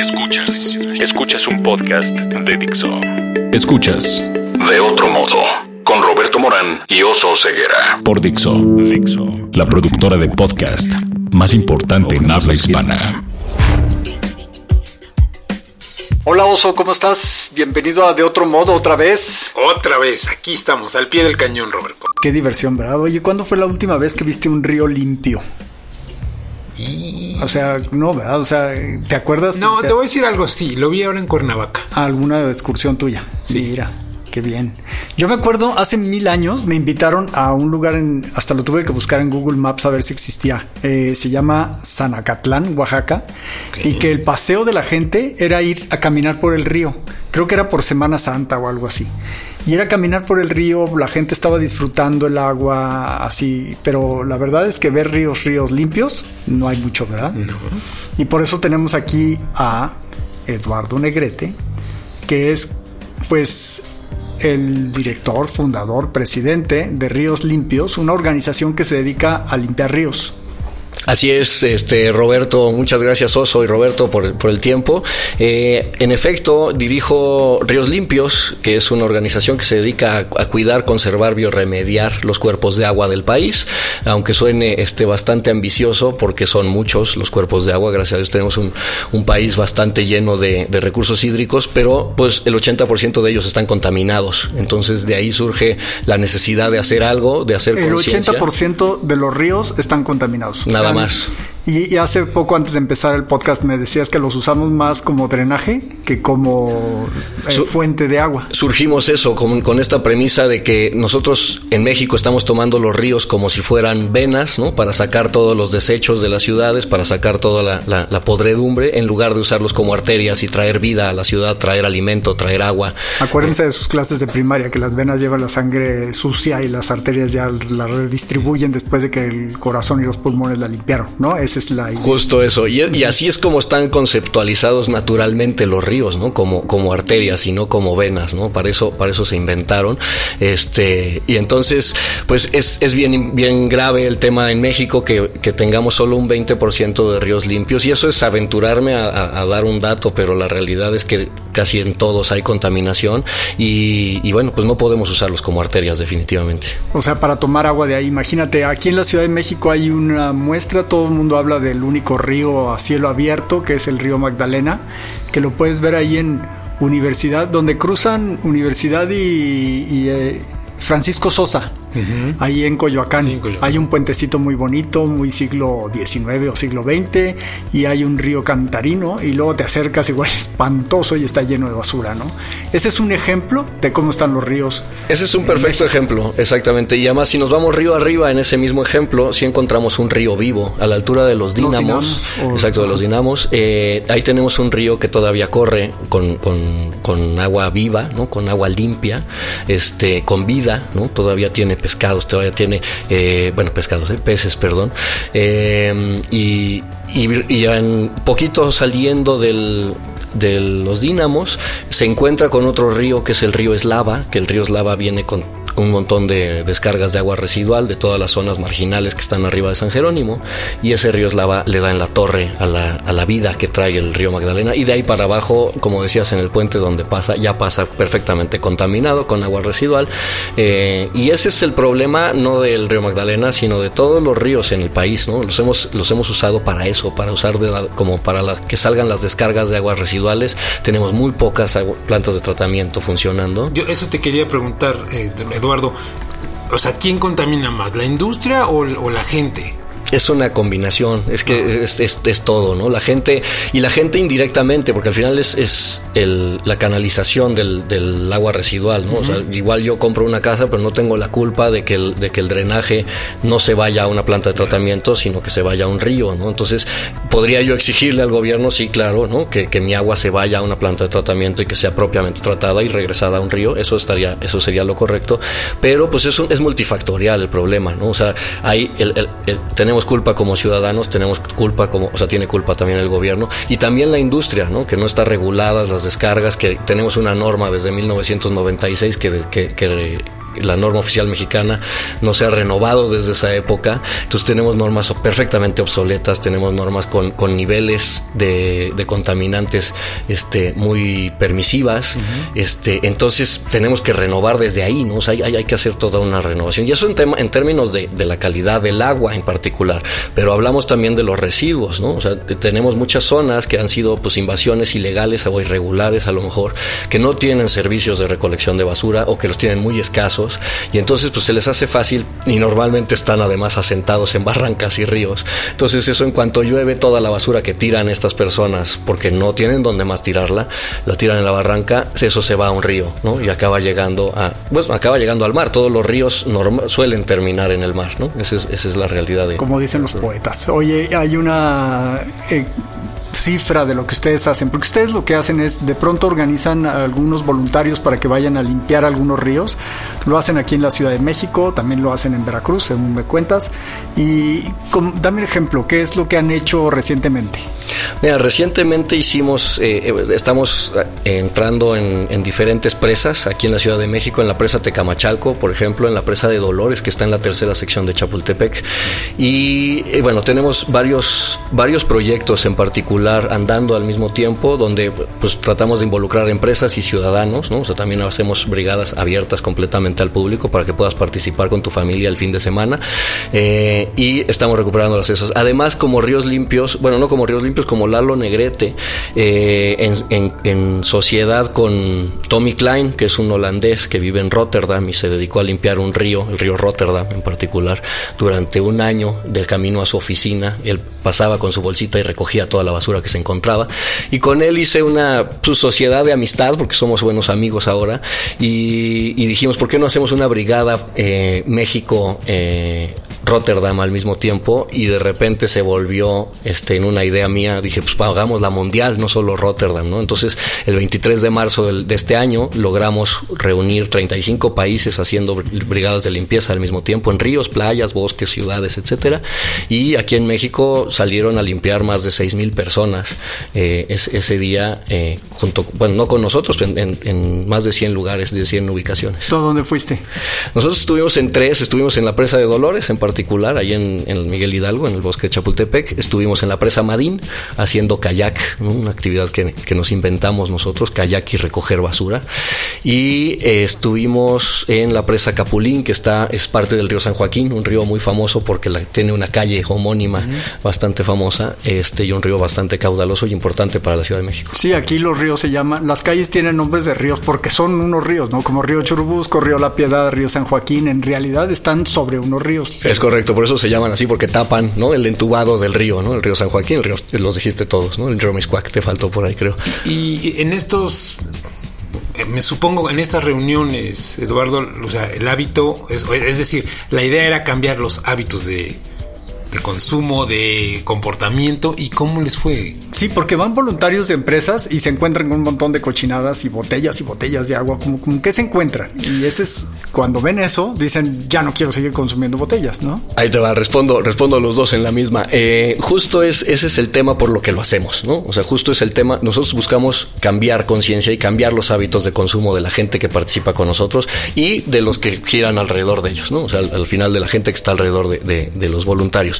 Escuchas. Escuchas un podcast de Dixo. Escuchas. De otro modo. Con Roberto Morán y Oso Ceguera. Por Dixo. Dixo. La productora de podcast más importante en habla hispana. Hola Oso, ¿cómo estás? Bienvenido a De Otro Modo otra vez. Otra vez, aquí estamos, al pie del cañón, Roberto. Qué diversión, ¿verdad? Oye, ¿cuándo fue la última vez que viste un río limpio? O sea, no, ¿verdad? O sea, ¿te acuerdas? No, te voy a decir algo, sí, lo vi ahora en Cuernavaca. ¿Alguna excursión tuya? Sí. Mira, qué bien. Yo me acuerdo, hace mil años me invitaron a un lugar, en, hasta lo tuve que buscar en Google Maps a ver si existía. Eh, se llama Zanacatlán, Oaxaca. Y que el paseo de la gente era ir a caminar por el río. Creo que era por Semana Santa o algo así. Y era caminar por el río, la gente estaba disfrutando el agua así, pero la verdad es que ver ríos, ríos limpios, no hay mucho, ¿verdad? No. Y por eso tenemos aquí a Eduardo Negrete, que es pues el director, fundador, presidente de Ríos Limpios, una organización que se dedica a limpiar ríos. Así es, este Roberto, muchas gracias Oso y Roberto por, por el tiempo. Eh, en efecto, dirijo Ríos Limpios, que es una organización que se dedica a, a, cuidar, conservar, bioremediar los cuerpos de agua del país, aunque suene este, bastante ambicioso porque son muchos los cuerpos de agua, gracias a Dios tenemos un, un país bastante lleno de, de, recursos hídricos, pero pues el 80% de ellos están contaminados, entonces de ahí surge la necesidad de hacer algo, de hacer El conciencia. 80% de los ríos están contaminados. Nada sea, más. Y, y, hace poco antes de empezar el podcast me decías que los usamos más como drenaje que como eh, Su fuente de agua. Surgimos eso con, con, esta premisa de que nosotros en México estamos tomando los ríos como si fueran venas, ¿no? Para sacar todos los desechos de las ciudades, para sacar toda la, la, la podredumbre, en lugar de usarlos como arterias y traer vida a la ciudad, traer alimento, traer agua. Acuérdense de sus clases de primaria, que las venas llevan la sangre sucia y las arterias ya la redistribuyen después de que el corazón y los pulmones la limpiaron, ¿no? Es idea. Justo eso. Y, y, así es como están conceptualizados naturalmente los ríos, ¿no? Como, como arterias y no como venas, ¿no? Para eso, para eso se inventaron. Este, y entonces, pues es, es bien, bien grave el tema en México que, que tengamos solo un 20% de ríos limpios. Y eso es aventurarme a, a, a, dar un dato, pero la realidad es que casi en todos hay contaminación. Y, y bueno, pues no podemos usarlos como arterias, definitivamente. O sea, para tomar agua de ahí, imagínate, aquí en la Ciudad de México hay una muestra, todo el mundo habla del único río a cielo abierto, que es el río Magdalena, que lo puedes ver ahí en Universidad, donde cruzan Universidad y, eh, Francisco Sosa. Uh -huh. Ahí en Coyoacán. Sí, en Coyoacán. Hay un puentecito muy bonito, muy siglo XIX o siglo XX, y hay un río cantarino, y luego te acercas igual espantoso y está lleno de basura, ¿no? Ese es un ejemplo de cómo están los ríos. Ese es un perfecto México. ejemplo, exactamente. Y además, si nos vamos río arriba en ese mismo ejemplo, si sí encontramos un río vivo a la altura de. Los dinamos exacto, de los dinamos. Eh, ahí tenemos un río que todavía corre con, con, con agua viva, ¿no? Con agua limpia, este, con vida, ¿no? Todavía tiene pescados, todavía tiene, eh, bueno, pescados, eh, peces, perdón, eh, y, y, en poquito saliendo del, de los dínamos se encuentra con otro río que es el río Eslava, que el río Eslava viene con un montón de descargas de agua residual de todas las zonas marginales que están arriba de San Jerónimo y ese río Eslava le da en la torre a la, a la vida que trae el río Magdalena y de ahí para abajo, como decías en el puente donde pasa, ya pasa perfectamente contaminado con agua residual eh, y ese es el problema no del río Magdalena sino de todos los ríos en el país, ¿no? Los hemos, los hemos usado para eso, para usar de la, como para la, que salgan las descargas de aguas residuales, tenemos muy pocas plantas de tratamiento funcionando. Yo eso te quería preguntar, eh, Eduardo, o sea, ¿quién contamina más, la industria o, o la gente? Es una combinación, es que es, es, es, todo, ¿no? La gente, y la gente indirectamente, porque al final es, es el, la canalización del, del, agua residual, ¿no? Uh -huh. O sea, igual yo compro una casa, pero no tengo la culpa de que, el, de que el drenaje no se vaya a una planta de tratamiento, sino que se vaya a un río, ¿no? Entonces, podría yo exigirle al gobierno, sí, claro, ¿no? Que, que mi agua se vaya a una planta de tratamiento y que sea propiamente tratada y regresada a un río, eso estaría, eso sería lo correcto, pero pues eso es multifactorial el problema, ¿no? O sea, hay el, el, tenemos culpa como ciudadanos, tenemos culpa como, o sea, tiene culpa también el gobierno y también la industria, ¿no? Que no está reguladas las descargas, que tenemos una norma desde 1996 que, que, que la norma oficial mexicana no se ha renovado desde esa época. Entonces tenemos normas perfectamente obsoletas, tenemos normas con, con niveles de, de, contaminantes este, muy permisivas. este, entonces tenemos que renovar desde ahí, ¿no? hay, hay, que hacer toda una renovación. Y eso en, tema, en términos de, de, la calidad del agua en particular. Pero hablamos también de los residuos, ¿no? O sea, tenemos muchas zonas que han sido pues invasiones ilegales o irregulares a lo mejor, que no tienen servicios de recolección de basura o que los tienen muy escasos y entonces pues se les hace fácil y normalmente están además asentados en barrancas y ríos. Entonces eso en cuanto llueve toda la basura que tiran estas personas porque no tienen donde más tirarla, la tiran en la barranca, eso se va a un río, ¿no? Y acaba llegando a pues acaba llegando al mar. Todos los ríos suelen terminar en el mar, ¿no? Esa es, esa es la realidad de Como dicen los poetas. Oye, hay una eh, cifra de lo que ustedes hacen? Porque ustedes lo que hacen es de pronto organizan a algunos voluntarios para que vayan a limpiar algunos ríos. Lo hacen aquí en la Ciudad de México, también lo hacen en Veracruz, según me cuentas. Y dame un ejemplo, ¿qué es lo que han hecho recientemente? Mira, recientemente hicimos, eh, eh, estamos eh, entrando en, diferentes presas aquí en la Ciudad de México, en la presa Tecamachalco, por ejemplo, en la presa de Dolores, que está en la tercera sección de Chapultepec. Y bueno, tenemos varios, varios proyectos en particular andando al mismo tiempo, donde pues tratamos de involucrar empresas y ciudadanos, ¿no? O también hacemos brigadas abiertas completamente al público para que puedas participar con tu familia el fin de semana. y estamos recuperando las esas. Además, como ríos limpios, bueno, no como ríos limpios, como Lalo Negrete, eh, en, sociedad con Tommy Klein, que es un holandés que vive en Rotterdam y se dedicó a limpiar un río, el río Rotterdam en particular, durante un año del camino a su oficina. Él pasaba con su bolsita y recogía toda la basura que se encontraba. Y con él hice una pues, sociedad de amistad, porque somos buenos amigos ahora, y, dijimos, ¿por qué no hacemos una brigada eh, México? Eh, Rotterdam al mismo tiempo y de repente se volvió este, en una idea mía, dije, pues hagamos la mundial, no solo Rotterdam, ¿no? Entonces, el 23 de marzo de este año logramos reunir 35 países haciendo brigadas de limpieza al mismo tiempo en ríos, playas, bosques, ciudades, etcétera. Y aquí en México salieron a limpiar más de 6 mil personas eh, ese día, eh, junto, bueno, no con nosotros, en, en, más de 100 lugares, de 100 ubicaciones. ¿Tú dónde fuiste? Nosotros estuvimos en tres, estuvimos en la presa de Dolores en particular particular, ahí en, en, Miguel Hidalgo, en el bosque de Chapultepec. Estuvimos en la presa Madín haciendo kayak, una actividad que, que, nos inventamos nosotros, kayak y recoger basura. Y eh, estuvimos en la presa Capulín, que está, es parte del río San Joaquín, un río muy famoso porque la, tiene una calle homónima bastante famosa este, y un río bastante caudaloso y importante para la Ciudad de México. Sí, aquí los ríos se llaman, las calles tienen nombres de ríos porque son unos ríos, ¿no? Como Río Churubusco, Río La Piedad, Río San Joaquín, en realidad están sobre unos ríos. Es correcto, por eso se llaman así, porque tapan, ¿no? El entubado del río, ¿no? El río San Joaquín, el río, los dijiste todos, ¿no? El río Miscuac te faltó por ahí, creo. Y en estos eh, me supongo en estas reuniones, Eduardo, o sea, el hábito, es, decir, la idea era cambiar los hábitos de, de consumo, de comportamiento y cómo les fue. Sí, porque van voluntarios de empresas y se encuentran con un montón de cochinadas y botellas y botellas de agua, como, como que se encuentran. Y ese es cuando ven eso, dicen, ya no quiero seguir consumiendo botellas, ¿no? Ahí te va, respondo, respondo a los dos en la misma. Eh, justo es, ese es el tema por lo que lo hacemos, ¿no? O sea, justo es el tema, nosotros buscamos cambiar conciencia y cambiar los hábitos de consumo de la gente que participa con nosotros y de los que quieran alrededor de ellos, ¿no? O sea, al, final de la gente que está alrededor de, de los voluntarios.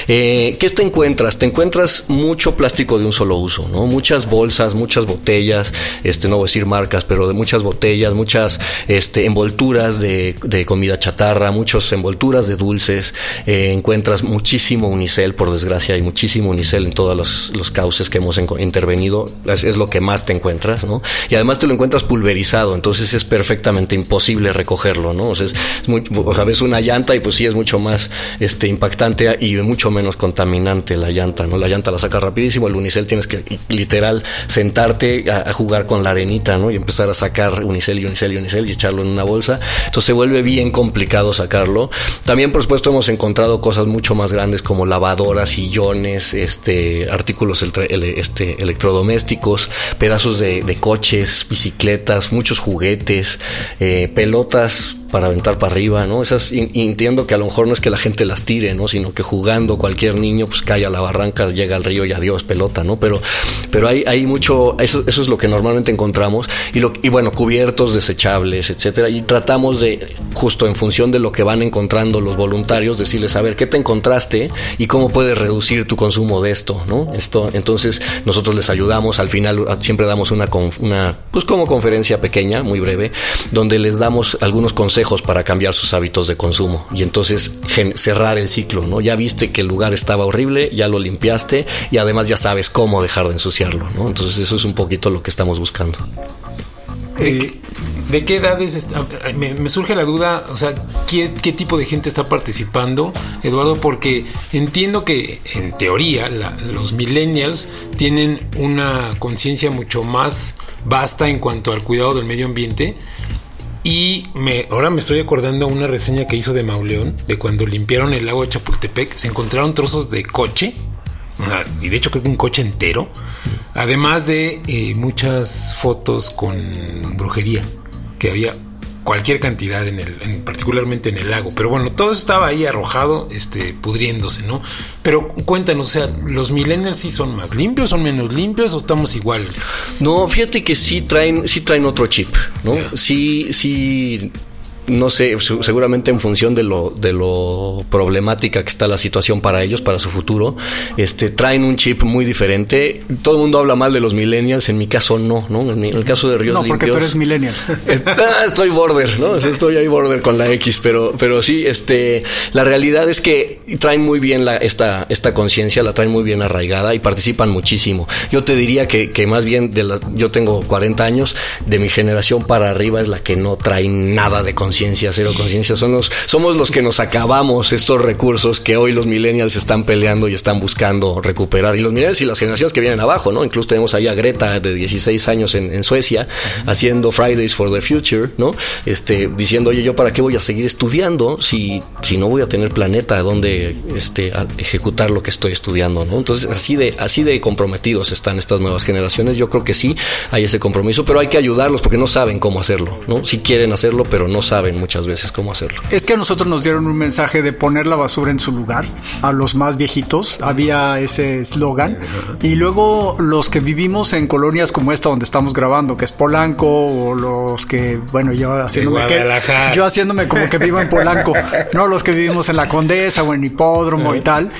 Eh, ¿Qué te encuentras? Te encuentras mucho plástico de un solo uso, ¿no? Muchas bolsas, muchas botellas, este, no voy a decir marcas, pero de muchas botellas, muchas este, envolturas de, comida chatarra, muchas envolturas de dulces. Eh, encuentras muchísimo unicel, por desgracia, hay muchísimo unicel en todos los, cauces que hemos intervenido. Es, lo que más te encuentras, ¿no? Y además te lo encuentras pulverizado, entonces es perfectamente imposible recogerlo, ¿no? O sea, es muy, o una llanta y pues sí es mucho más este, impactante y mucho menos contaminante la llanta, ¿no? La llanta la saca rapidísimo, el unicel tienes que literal sentarte a, jugar con la arenita, ¿no? Y empezar a sacar unicel y unicel y unicel y echarlo en una bolsa. Entonces se vuelve bien complicado sacarlo. También, por supuesto, hemos encontrado cosas mucho más grandes como lavadoras, sillones, este, artículos este, electrodomésticos, pedazos de, coches, bicicletas, muchos juguetes, eh, pelotas para aventar para arriba, ¿no? Esas entiendo que a lo mejor no es que la gente las tire, ¿no? Sino que jugando cualquier niño pues cae a la barranca, llega al río y adiós pelota, ¿no? Pero, pero hay, hay mucho, eso, eso es lo que normalmente encontramos y, lo, y bueno, cubiertos desechables, etcétera. Y tratamos de, justo en función de lo que van encontrando los voluntarios, decirles, a ver, ¿qué te encontraste y cómo puedes reducir tu consumo de esto, ¿no? Esto, entonces nosotros les ayudamos, al final siempre damos una, una pues como conferencia pequeña, muy breve, donde les damos algunos consejos para cambiar sus hábitos de consumo y entonces cerrar el ciclo, ¿no? Ya viste que el lugar estaba horrible, ya lo limpiaste y además ya sabes cómo dejar de ensuciarlo, ¿no? Entonces eso es un poquito lo que estamos buscando. Eh, ¿De qué edades me, surge la duda? O sea, ¿qué, tipo de gente está participando, Eduardo? Porque entiendo que, en teoría, los millennials tienen una conciencia mucho más vasta en cuanto al cuidado del medio ambiente. Y me, ahora me estoy acordando una reseña que hizo de Mauleón, de cuando limpiaron el lago de Chapultepec, se encontraron trozos de coche, y de hecho creo que un coche entero, además de eh, muchas fotos con brujería que había cualquier cantidad en el, en, particularmente en el lago. Pero bueno, todo estaba ahí arrojado, este, pudriéndose, ¿no? Pero cuéntanos, o sea, ¿los millennials sí son más limpios, son menos limpios o estamos igual? No, fíjate que sí traen, sí traen otro chip, ¿no? Sí, sí no sé, seguramente en función de lo, de lo problemática que está la situación para ellos, para su futuro, este, traen un chip muy diferente. Todo el mundo habla mal de los millennials, en mi caso no, ¿no? En el caso de Ríos No, porque tú eres millennial. Ah, estoy border, ¿no? Estoy ahí border con la X, pero, pero sí, este, la realidad es que traen muy bien la, esta, esta conciencia, la traen muy bien arraigada y participan muchísimo. Yo te diría que, que más bien de las, yo tengo 40 años, de mi generación para arriba es la que no trae nada de conciencia conciencia, cero conciencia. Somos, somos los que nos acabamos estos recursos que hoy los millennials están peleando y están buscando recuperar. Y los millennials y las generaciones que vienen abajo, ¿no? Incluso tenemos ahí a Greta de 16 años en, Suecia haciendo Fridays for the Future, ¿no? Este, diciendo, oye, yo para qué voy a seguir estudiando si, si no voy a tener planeta donde este, ejecutar lo que estoy estudiando, ¿no? Entonces, así de, así de comprometidos están estas nuevas generaciones. Yo creo que sí hay ese compromiso, pero hay que ayudarlos porque no saben cómo hacerlo, ¿no? Si quieren hacerlo, pero no saben muchas veces cómo hacerlo. Es que a nosotros nos dieron un mensaje de poner la basura en su lugar, a los más viejitos, había ese eslogan, y luego los que vivimos en colonias como esta donde estamos grabando, que es Polanco, o los que, bueno, yo haciéndome, que, yo haciéndome como que vivo en Polanco, no los que vivimos en la Condesa o en Hipódromo y tal,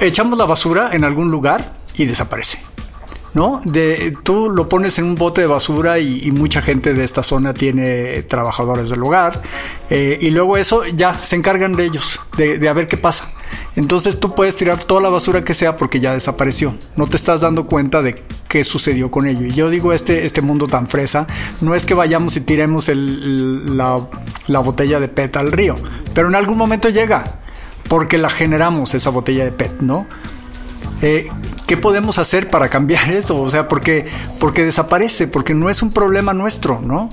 echamos la basura en algún lugar y desaparece. ¿No? De, tú lo pones en un bote de basura y, mucha gente de esta zona tiene trabajadores del hogar eh, y luego eso ya se encargan de ellos, de, de a ver qué pasa. Entonces tú puedes tirar toda la basura que sea porque ya desapareció. No te estás dando cuenta de qué sucedió con ello. Y yo digo, este, este mundo tan fresa, no es que vayamos y tiremos la botella de PET al río, pero en algún momento llega porque la generamos esa botella de PET, ¿no? Eh, ¿Qué podemos hacer para cambiar eso? O sea, porque, porque desaparece, porque no es un problema nuestro, ¿no?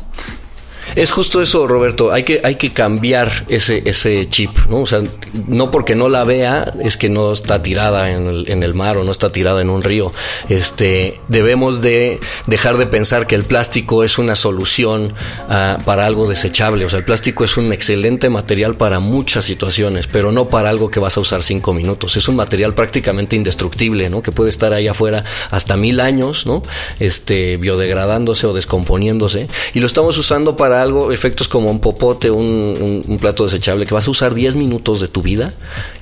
Es justo eso, Roberto. Hay que, hay que cambiar ese, ese chip, ¿no? O sea, no porque no la vea es que no está tirada en el, en el mar o no está tirada en un río. Este, debemos de dejar de pensar que el plástico es una solución uh, para algo desechable. O sea, el plástico es un excelente material para muchas situaciones, pero no para algo que vas a usar cinco minutos. Es un material prácticamente indestructible, ¿no? Que puede estar ahí afuera hasta mil años, ¿no? Este, biodegradándose o descomponiéndose. Y lo estamos usando para algo, efectos como un popote, un, plato desechable, que vas a usar 10 minutos de tu vida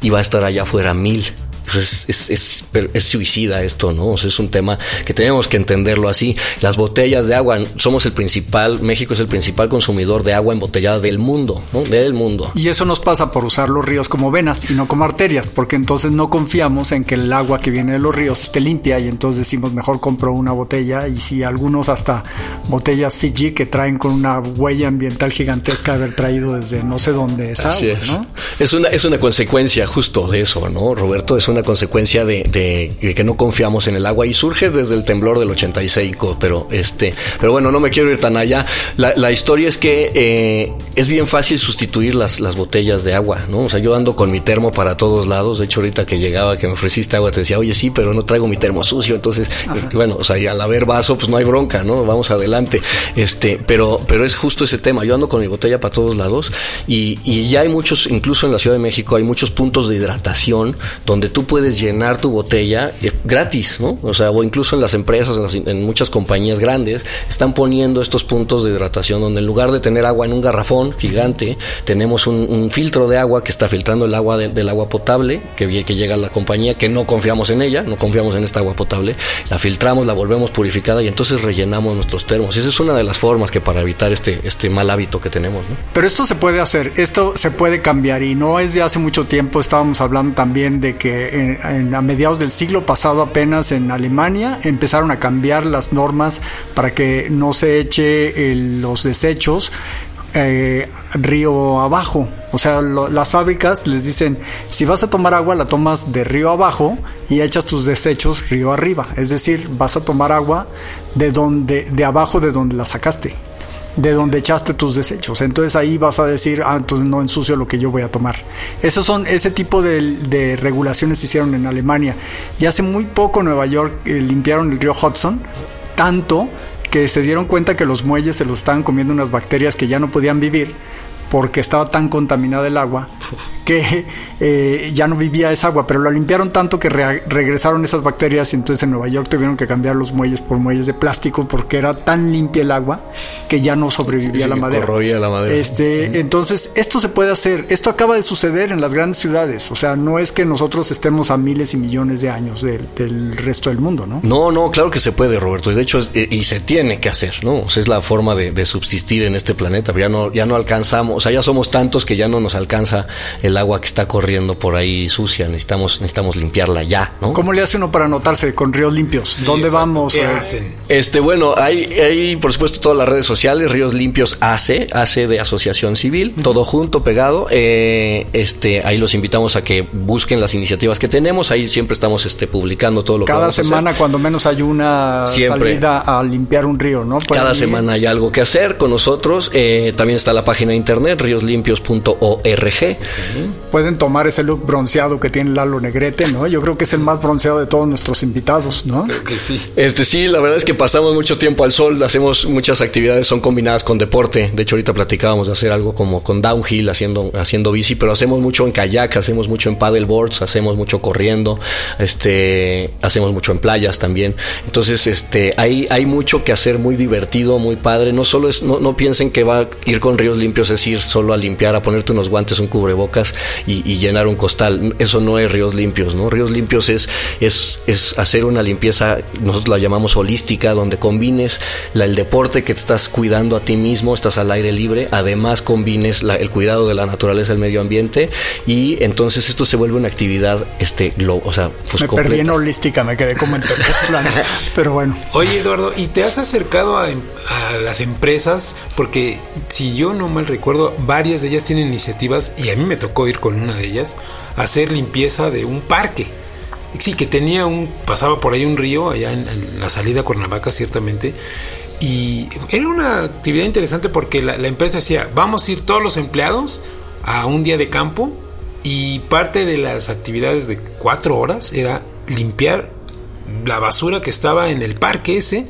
y va a estar allá afuera mil. Pues es, es, es, suicida esto, ¿no? es un tema que tenemos que entenderlo así. Las botellas de agua, somos el principal, México es el principal consumidor de agua embotellada del mundo, ¿no? Del mundo. Y eso nos pasa por usar los ríos como venas y no como arterias, porque entonces no confiamos en que el agua que viene de los ríos esté limpia y entonces decimos mejor compro una botella y si algunos hasta botellas Fiji que traen con una huella ambiental gigantesca de haber traído desde no sé dónde es agua, es. ¿no? Es una, es una consecuencia justo de eso, ¿no, Roberto? Es una consecuencia de, que no confiamos en el agua y surge desde el temblor del 85, pero este, pero bueno, no me quiero ir tan allá. La, historia es que eh, es bien fácil sustituir las, las botellas de agua, ¿no? O sea, yo ando con mi termo para todos lados. De hecho, ahorita que llegaba, que me ofreciste agua, te decía, oye, sí, pero no traigo mi termo sucio. Entonces, bueno, o sea, y al haber vaso, pues no hay bronca, ¿no? Vamos adelante. Este, pero, pero es justo ese tema. Yo ando con mi botella para todos lados y, y ya hay muchos, incluso en la Ciudad de México, hay muchos puntos de hidratación donde tú puedes llenar tu botella eh, gratis, ¿no? O sea, o incluso en las empresas, en, muchas compañías grandes, están poniendo estos puntos de hidratación donde en lugar de tener agua en un garrafón gigante, tenemos un, filtro de agua que está filtrando el agua del agua potable que, que llega a la compañía, que no confiamos en ella, no confiamos en esta agua potable, la filtramos, la volvemos purificada y entonces rellenamos nuestros termos. esa es una de las formas que para evitar este, este mal hábito que tenemos. ¿no? Pero esto se puede hacer, esto se puede cambiar y no es de hace mucho tiempo, estábamos hablando también de que a mediados del siglo pasado apenas en Alemania empezaron a cambiar las normas para que no se eche los desechos eh, río abajo. O sea, las fábricas les dicen, si vas a tomar agua, la tomas de río abajo y echas tus desechos río arriba. Es decir, vas a tomar agua de donde, de abajo de donde la sacaste, de donde echaste tus desechos. Entonces ahí vas a decir, ah, entonces no ensucio lo que yo voy a tomar. Esos son, ese tipo de, regulaciones se hicieron en Alemania. Y hace muy poco Nueva York eh, limpiaron el río Hudson, tanto que se dieron cuenta que los muelles se los estaban comiendo unas bacterias que ya no podían vivir porque estaba tan contaminada el agua que eh, ya no vivía esa agua, pero la limpiaron tanto que regresaron esas bacterias y entonces en Nueva York tuvieron que cambiar los muelles por muelles de plástico porque era tan limpia el agua que ya no sobrevivía la, madera. la madera. Este, entonces esto se puede hacer, esto acaba de suceder en las grandes ciudades, o sea, no es que nosotros estemos a miles y millones de años del resto del mundo, ¿no? No, no, claro que se puede, Roberto, y de hecho eh, y se tiene que hacer, ¿no? O sea, es la forma de, de subsistir en este planeta, ya no ya no alcanzamos, o sea, ya somos tantos que ya no nos alcanza el agua que está corriendo por ahí sucia, necesitamos, necesitamos limpiarla ya, ¿no? ¿Cómo le hace uno para notarse con ríos limpios? ¿Dónde vamos? ¿Qué hacen? Este, bueno, hay, hay por supuesto todas las redes sociales, Ríos Limpios AC, AC de Asociación Civil, todo junto, pegado. Eh, este, ahí los invitamos a que busquen las iniciativas que tenemos, ahí siempre estamos este, publicando todo lo Cada que Cada semana, cuando menos hay una salida a limpiar un río, ¿no? Cada semana hay algo que hacer con nosotros. Eh, también está la página de internet, ríoslimpios.org. Pueden tomar ese look bronceado que tiene Lalo Negrete, ¿no? Yo creo que es el más bronceado de todos nuestros invitados, ¿no? Creo que sí. Este sí, la verdad es que pasamos mucho tiempo al sol, hacemos muchas actividades, son combinadas con deporte. De hecho, ahorita platicábamos de hacer algo como con downhill, haciendo, haciendo bici, pero hacemos mucho en kayak, hacemos mucho en paddleboards, hacemos mucho corriendo, este, hacemos mucho en playas también. Entonces, este, hay, hay mucho que hacer, muy divertido, muy padre. No solo es, no, no piensen que va a ir con ríos limpios, es ir solo a limpiar, a ponerte unos guantes, un cubrebocas y, y llenar un costal. Eso no es ríos limpios, ¿no? Ríos limpios es, es, es hacer una limpieza, nosotros la llamamos holística, donde combines la, el deporte que te estás cuidando a ti mismo, estás al aire libre, además combines el cuidado de la naturaleza, el medio ambiente, y entonces esto se vuelve una actividad, este, lo, o sea, pues Me perdí en holística, me quedé como en pero bueno. Oye, Eduardo, ¿y te has acercado a, a las empresas? Porque si yo no mal recuerdo, varias de ellas tienen iniciativas, y a mí me tocó ir con una de ellas, hacer limpieza de un parque. Sí, que tenía un, pasaba por ahí un río, allá en, la salida a Cuernavaca, ciertamente, y era una actividad interesante porque la, empresa decía, vamos a ir todos los empleados a un día de campo, y parte de las actividades de cuatro horas era limpiar la basura que estaba en el parque ese,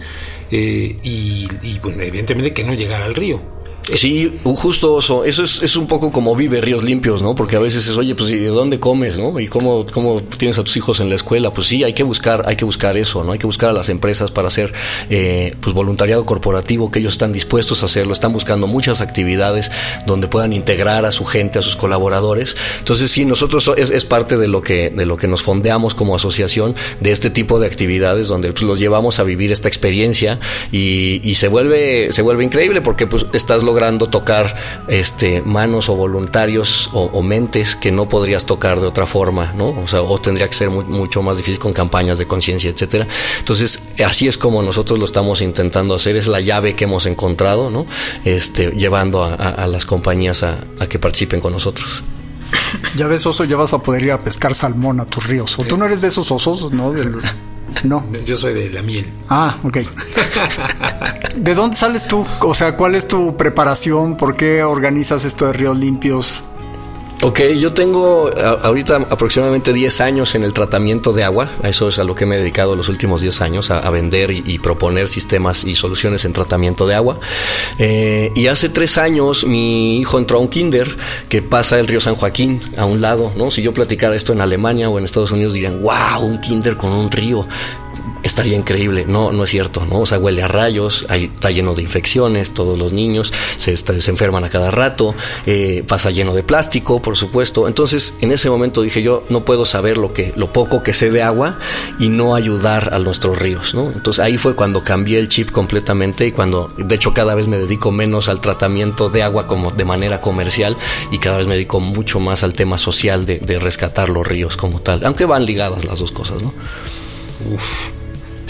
eh, y, y bueno, evidentemente que no llegara al río. Sí, justo eso. Eso es, es, un poco como vive Ríos Limpios, ¿no? Porque a veces es, oye, pues ¿y de dónde comes, no? ¿Y cómo, cómo tienes a tus hijos en la escuela? Pues sí, hay que buscar, hay que buscar eso, ¿no? Hay que buscar a las empresas para hacer, eh, pues voluntariado corporativo, que ellos están dispuestos a hacerlo. Están buscando muchas actividades donde puedan integrar a su gente, a sus colaboradores. Entonces sí, nosotros es, es parte de lo que, de lo que nos fondeamos como asociación de este tipo de actividades donde pues, los llevamos a vivir esta experiencia y, y se vuelve, se vuelve increíble porque pues estás logrando tocar este, manos o voluntarios o, mentes que no podrías tocar de otra forma, ¿no? O sea, o tendría que ser mucho más difícil con campañas de conciencia, etcétera. Entonces, así es como nosotros lo estamos intentando hacer, es la llave que hemos encontrado, ¿no? Este, llevando a, las compañías a, que participen con nosotros. Ya ves, oso, ya vas a poder ir a pescar salmón a tus ríos. O tú no eres de esos osos, ¿no? No. Yo soy de la miel. Ah, ok. ¿De dónde sales tú? O sea, ¿cuál es tu preparación? ¿Por qué organizas esto de ríos limpios? Ok, yo tengo ahorita aproximadamente 10 años en el tratamiento de agua. Eso es a lo que me he dedicado los últimos 10 años, a, vender y, proponer sistemas y soluciones en tratamiento de agua. Eh, y hace 3 años mi hijo entró a un kinder que pasa el río San Joaquín a un lado. ¿no? Si yo platicara esto en Alemania o en Estados Unidos dirían, wow, un kinder con un río estaría increíble. No, no es cierto, ¿no? O sea, huele a rayos, está lleno de infecciones, todos los niños se, se enferman a cada rato, eh, pasa lleno de plástico, por supuesto. Entonces, en ese momento dije yo, no puedo saber lo que, lo poco que sé de agua y no ayudar a nuestros ríos, ¿no? Entonces ahí fue cuando cambié el chip completamente y cuando, de hecho, cada vez me dedico menos al tratamiento de agua como de manera comercial y cada vez me dedico mucho más al tema social de, de rescatar los ríos como tal, aunque van ligadas las dos cosas, ¿no? Uf,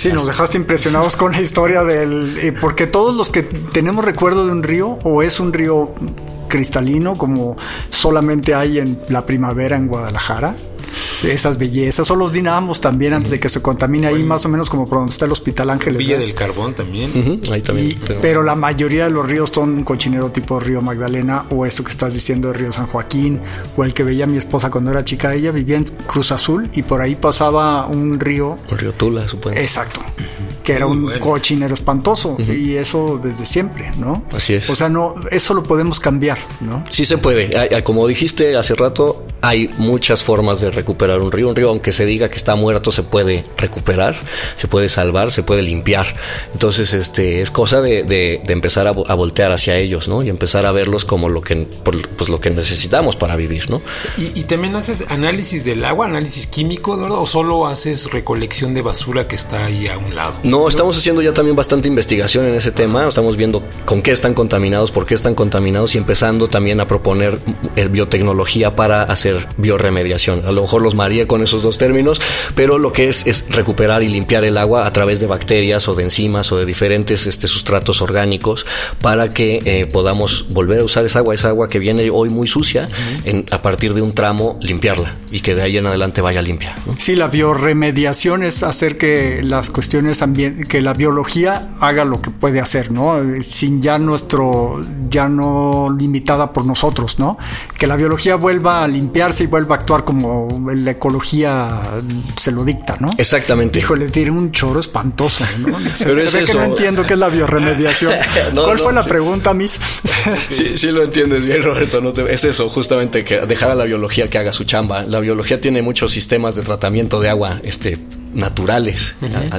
Sí, nos dejaste impresionados con la historia del... Eh, porque todos los que tenemos recuerdo de un río, o es un río cristalino como solamente hay en la primavera en Guadalajara, esas bellezas, o los dinamos también antes de que se contamine ahí, más o menos como por donde está el Hospital Ángeles. Villa del Carbón también. ahí también. pero la mayoría de los ríos son un cochinero tipo Río Magdalena, o eso que estás diciendo de Río San Joaquín, o el que veía mi esposa cuando era chica. Ella vivía en Cruz Azul y por ahí pasaba un río. Un río Tula, supongo. Exacto. Que era un cochinero espantoso. Y eso desde siempre, ¿no? Así es. O sea, no, eso lo podemos cambiar, ¿no? Sí se puede. Como dijiste hace rato, hay muchas formas de recuperar un río. Un río, aunque se diga que está muerto, se puede recuperar, se puede salvar, se puede limpiar. Entonces, este, es cosa de, empezar a, voltear hacia ellos, ¿no? Y empezar a verlos como lo que, pues, lo que necesitamos para vivir, ¿no? ¿Y, también haces análisis del agua, análisis químico, ¿verdad? ¿O solo haces recolección de basura que está ahí a un lado? No, estamos haciendo ya también bastante investigación en ese tema. Estamos viendo con qué están contaminados, por qué están contaminados y empezando también a proponer eh, biotecnología para hacer bioremediación. A lo mejor los maría con esos dos términos, pero lo que es es recuperar y limpiar el agua a través de bacterias o de enzimas o de diferentes este, sustratos orgánicos para que eh, podamos volver a usar esa agua, esa agua que viene hoy muy sucia, en, a partir de un tramo limpiarla y que de ahí en adelante vaya limpia. Sí, la bioremediación es hacer que las cuestiones que la biología haga lo que puede hacer, ¿no? Sin ya nuestro, ya no limitada por nosotros, ¿no? Que la biología vuelva a limpiarse y vuelva a actuar como la ecología se lo dicta, ¿no? Exactamente. Híjole, tiene un choro espantoso, ¿no? Pero es que no entiendo qué es la bioremediación. ¿Cuál fue la pregunta, Miss? sí, sí lo entiendes bien, Roberto. No es eso, justamente, que dejar a la biología que haga su chamba. La biología tiene muchos sistemas de tratamiento de agua, este naturales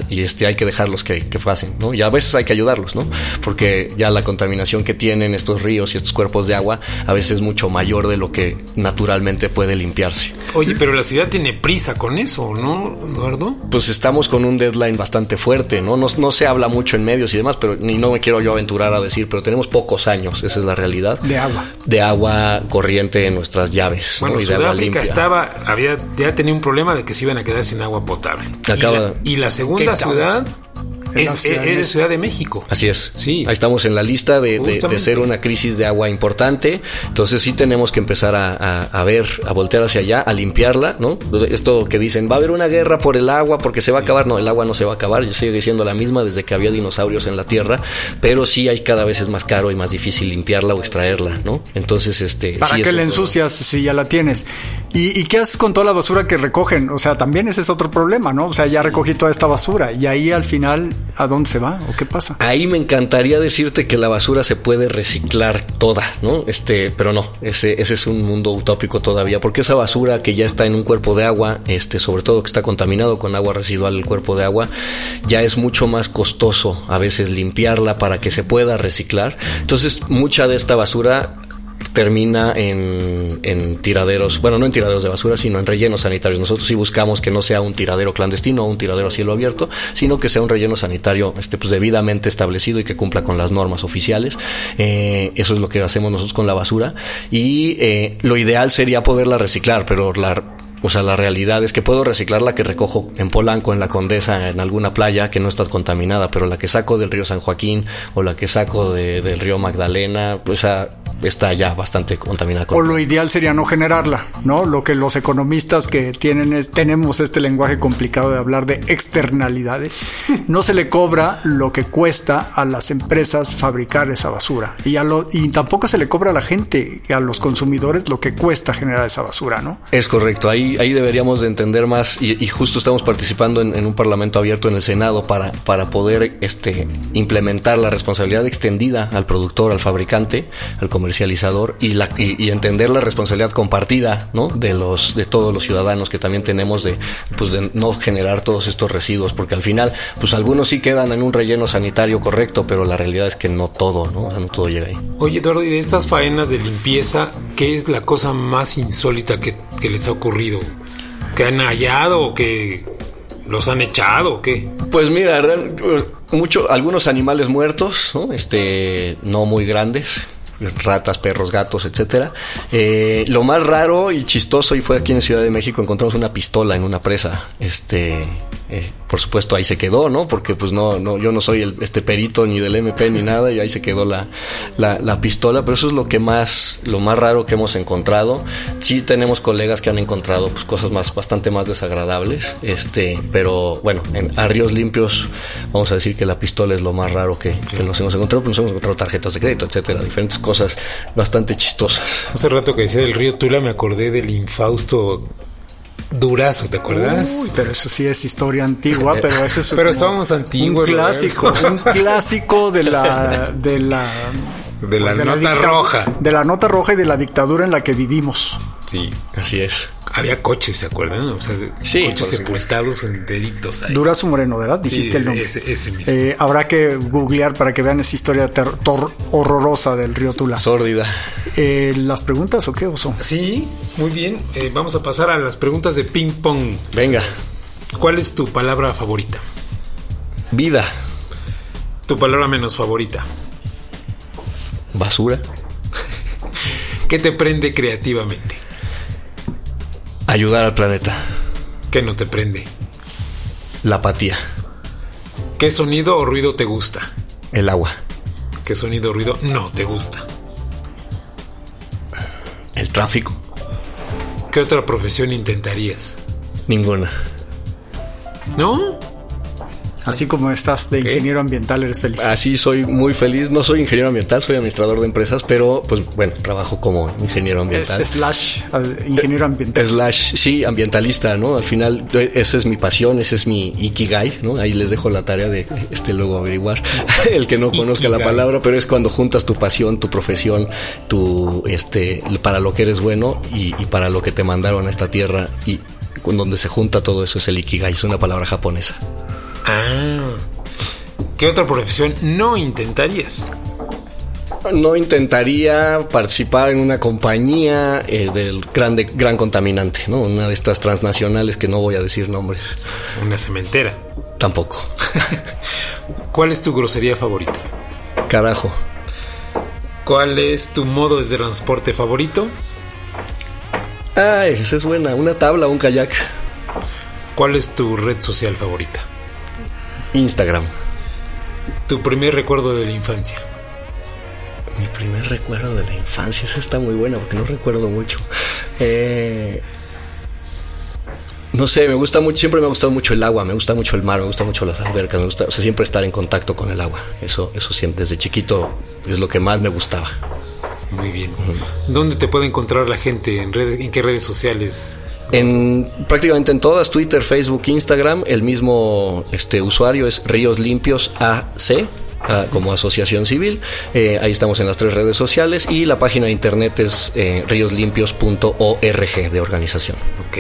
y este hay que dejarlos que, que pasen, ¿no? Y a veces hay que ayudarlos, ¿no? Porque ya la contaminación que tienen estos ríos y estos cuerpos de agua a veces es mucho mayor de lo que naturalmente puede limpiarse. Oye, pero la ciudad tiene prisa con eso, ¿no, Eduardo? Pues estamos con un deadline bastante fuerte, ¿no? No, no se habla mucho en medios y demás, pero ni no me quiero yo aventurar a decir, pero tenemos pocos años, esa es la realidad. De agua. De agua corriente en nuestras llaves. Bueno, y de agua limpia. estaba, había, ya tenía un problema de que se iban a quedar sin agua potable. Y la, segunda ciudad es, ciudad, ciudad, de México. Así es. Sí. Ahí estamos en la lista de, de, ser una crisis de agua importante. Entonces sí tenemos que empezar a, a, ver, a voltear hacia allá, a limpiarla, ¿no? Esto que dicen, va a haber una guerra por el agua porque se va a acabar. No, el agua no se va a acabar. Ya sigue siendo la misma desde que había dinosaurios en la Tierra. Pero sí hay cada vez es más caro y más difícil limpiarla o extraerla, ¿no? Entonces, este... ¿Para qué la ensucias si ya la tienes? ¿Y, ¿Y qué haces con toda la basura que recogen? O sea, también ese es otro problema, ¿no? O sea, ya recogí toda esta basura y ahí al final ¿a dónde se va o qué pasa? Ahí me encantaría decirte que la basura se puede reciclar toda, ¿no? Este, pero no, ese, ese es un mundo utópico todavía, porque esa basura que ya está en un cuerpo de agua, este, sobre todo que está contaminado con agua residual el cuerpo de agua, ya es mucho más costoso a veces limpiarla para que se pueda reciclar. Entonces, mucha de esta basura termina en, en, tiraderos, bueno, no en tiraderos de basura, sino en rellenos sanitarios. Nosotros sí buscamos que no sea un tiradero clandestino o un tiradero a cielo abierto, sino que sea un relleno sanitario este, pues, debidamente establecido y que cumpla con las normas oficiales. Eh, eso es lo que hacemos nosotros con la basura. Y eh, lo ideal sería poderla reciclar, pero la o sea, la realidad es que puedo reciclar la que recojo en Polanco, en la Condesa, en alguna playa que no está contaminada, pero la que saco del río San Joaquín o la que saco del río Magdalena, o sea, está ya bastante contaminada. o lo ideal sería no generarla, ¿no? Lo que los economistas que tienen es, tenemos este lenguaje complicado de hablar de externalidades. No se le cobra lo que cuesta a las empresas fabricar esa basura y, a lo, y tampoco se le cobra a la gente, a los consumidores, lo que cuesta generar esa basura, ¿no? Es correcto, ahí, ahí deberíamos de entender más y, justo estamos participando en, un parlamento abierto en el Senado para, para poder este, implementar la responsabilidad extendida al productor, al fabricante, al comercializador y, la, y, entender la responsabilidad compartida ¿no? de, los, de todos los ciudadanos que también tenemos de, pues de no generar todos estos residuos, porque al final, pues algunos sí quedan en un relleno sanitario correcto, pero la realidad es que no todo, ¿no? no todo llega ahí. Oye, Eduardo, y de estas faenas de limpieza, ¿qué es la cosa más insólita que, que les ha ocurrido? ¿Que han hallado o que los han echado o qué? Pues mira, mucho, algunos animales muertos, ¿no? Este, no muy grandes, ratas, perros, gatos, etcétera. Eh, lo más raro y chistoso y fue aquí en Ciudad de México encontramos una pistola en una presa. Este, eh, por supuesto ahí se quedó, ¿no? Porque pues no, no, yo no soy el, este perito ni del MP ni nada y ahí se quedó la, la, pistola, pero eso es lo que más, lo más raro que hemos encontrado. Sí tenemos colegas que han encontrado pues, cosas más, bastante más desagradables, este, pero bueno, en, a ríos limpios vamos a decir que la pistola es lo más raro que, nos hemos encontrado, pues nos hemos encontrado tarjetas de crédito, etcétera, diferentes cosas bastante chistosas. Hace rato que decía del río Tula me acordé del infausto Durazo, ¿te acuerdas? Uy, pero eso sí es historia antigua, pero eso es Pero somos antiguos. Un clásico, un clásico de la de la de la pues, nota roja. De la nota roja y de la dictadura en la que vivimos. Sí, así es. Había coches, ¿se acuerdan? O sea, sí, coches sepultados enteritos ahí. Durazo Moreno, ¿verdad? Dijiste el nombre. Ese, ese mismo. Eh, habrá que googlear para que vean esa historia horrorosa del río Tula. Sórdida. Eh, ¿Las preguntas o qué, Oso? Sí, muy bien. Eh, vamos a pasar a las preguntas de ping pong. Venga. ¿Cuál es tu palabra favorita? Vida. ¿Tu palabra menos favorita? Basura. ¿Qué te prende creativamente? Ayudar al planeta. ¿Qué no te prende? La apatía. ¿Qué sonido o ruido te gusta? El agua. ¿Qué sonido o ruido no te gusta? El tráfico. ¿Qué otra profesión intentarías? Ninguna. ¿No? Así como estás de ingeniero ambiental, eres feliz. Así soy muy feliz. No soy ingeniero ambiental, soy administrador de empresas, pero pues bueno, trabajo como ingeniero ambiental. slash ingeniero ambiental. Slash, sí, ambientalista, ¿no? Al final, e, esa es mi pasión, ese es mi ikigai, ¿no? Ahí les dejo la tarea de este luego averiguar. El que no conozca la palabra, pero es cuando juntas tu pasión, tu profesión, tu este para lo que eres bueno y, y para lo que te mandaron a esta tierra y con donde se junta todo eso es el ikigai, es una palabra japonesa. Ah. ¿Qué otra profesión no intentarías? No intentaría participar en una compañía eh, del grande, gran contaminante, ¿no? Una de estas transnacionales que no voy a decir nombres. Una cementera. Tampoco. ¿Cuál es tu grosería favorita? Carajo. ¿Cuál es tu modo de transporte favorito? Ay, esa es buena. Una tabla, un kayak. ¿Cuál es tu red social favorita? Instagram. Tu primer recuerdo de la infancia. Mi primer recuerdo de la infancia, esa está muy buena porque no recuerdo mucho. Eh, no sé, me gusta mucho, siempre me ha gustado mucho el agua, me gusta mucho el mar, me gusta mucho las albercas, me gusta, o sea, siempre estar en contacto con el agua. Eso, eso siempre, desde chiquito es lo que más me gustaba. Muy bien. ¿Dónde te puede encontrar la gente? ¿En, ¿En qué redes sociales? En prácticamente en todas, Twitter, Facebook, Instagram, el mismo este, usuario es Ríos Limpios AC. Ah, como asociación civil. Eh, ahí estamos en las tres redes sociales y la página de internet es eh, ríoslimpios.org de organización. Ok.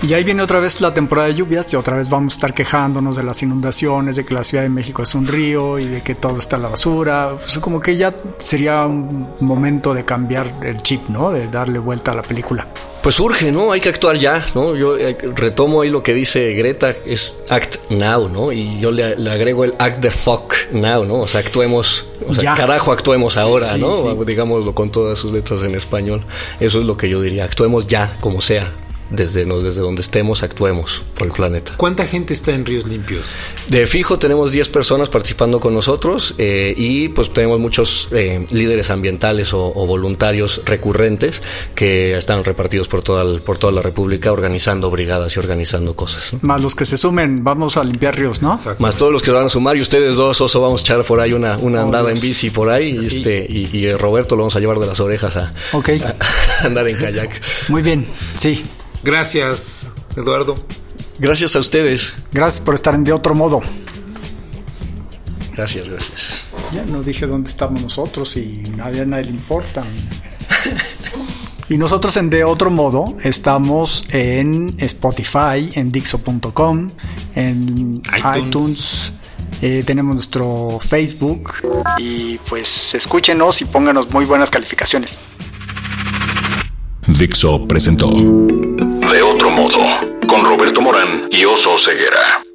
Y ahí viene otra vez la temporada de lluvias y otra vez vamos a estar quejándonos de las inundaciones, de que la Ciudad de México es un río y de que todo está en la basura. Pues como que ya sería un momento de cambiar el chip, ¿no? De darle vuelta a la película pues urge, ¿no? Hay que actuar ya, ¿no? Yo eh, retomo ahí lo que dice Greta, es act now, ¿no? Y yo le, agrego el act the fuck now, ¿no? O sea, actuemos, o sea, carajo, actuemos ahora, ¿no? Digámoslo con todas sus letras en español. Eso es lo que yo diría, actuemos ya, como sea. Desde, desde donde estemos, actuemos por el planeta. ¿Cuánta gente está en Ríos Limpios? De fijo tenemos 10 personas participando con nosotros eh, y pues tenemos muchos eh, líderes ambientales o, voluntarios recurrentes que están repartidos por toda, por toda la República organizando brigadas y organizando cosas. Más los que se sumen, vamos a limpiar ríos, ¿no? Más todos los que van a sumar y ustedes dos, Oso, vamos a echar por ahí una, una andada en bici por ahí y, este, y, Roberto lo vamos a llevar de las orejas a, a andar en kayak. Muy bien, sí. Gracias, Eduardo. Gracias a ustedes. Gracias por estar en De Otro Modo. Gracias, gracias. Ya no dije dónde estamos nosotros y nadie, a nadie le importa. Y nosotros en De Otro Modo estamos en Spotify, en Dixo.com, en iTunes. Eh, tenemos nuestro Facebook. Y pues escúchenos y pónganos muy buenas calificaciones. Dixo presentó De Otro Modo con Roberto Morán y Oso Ceguera.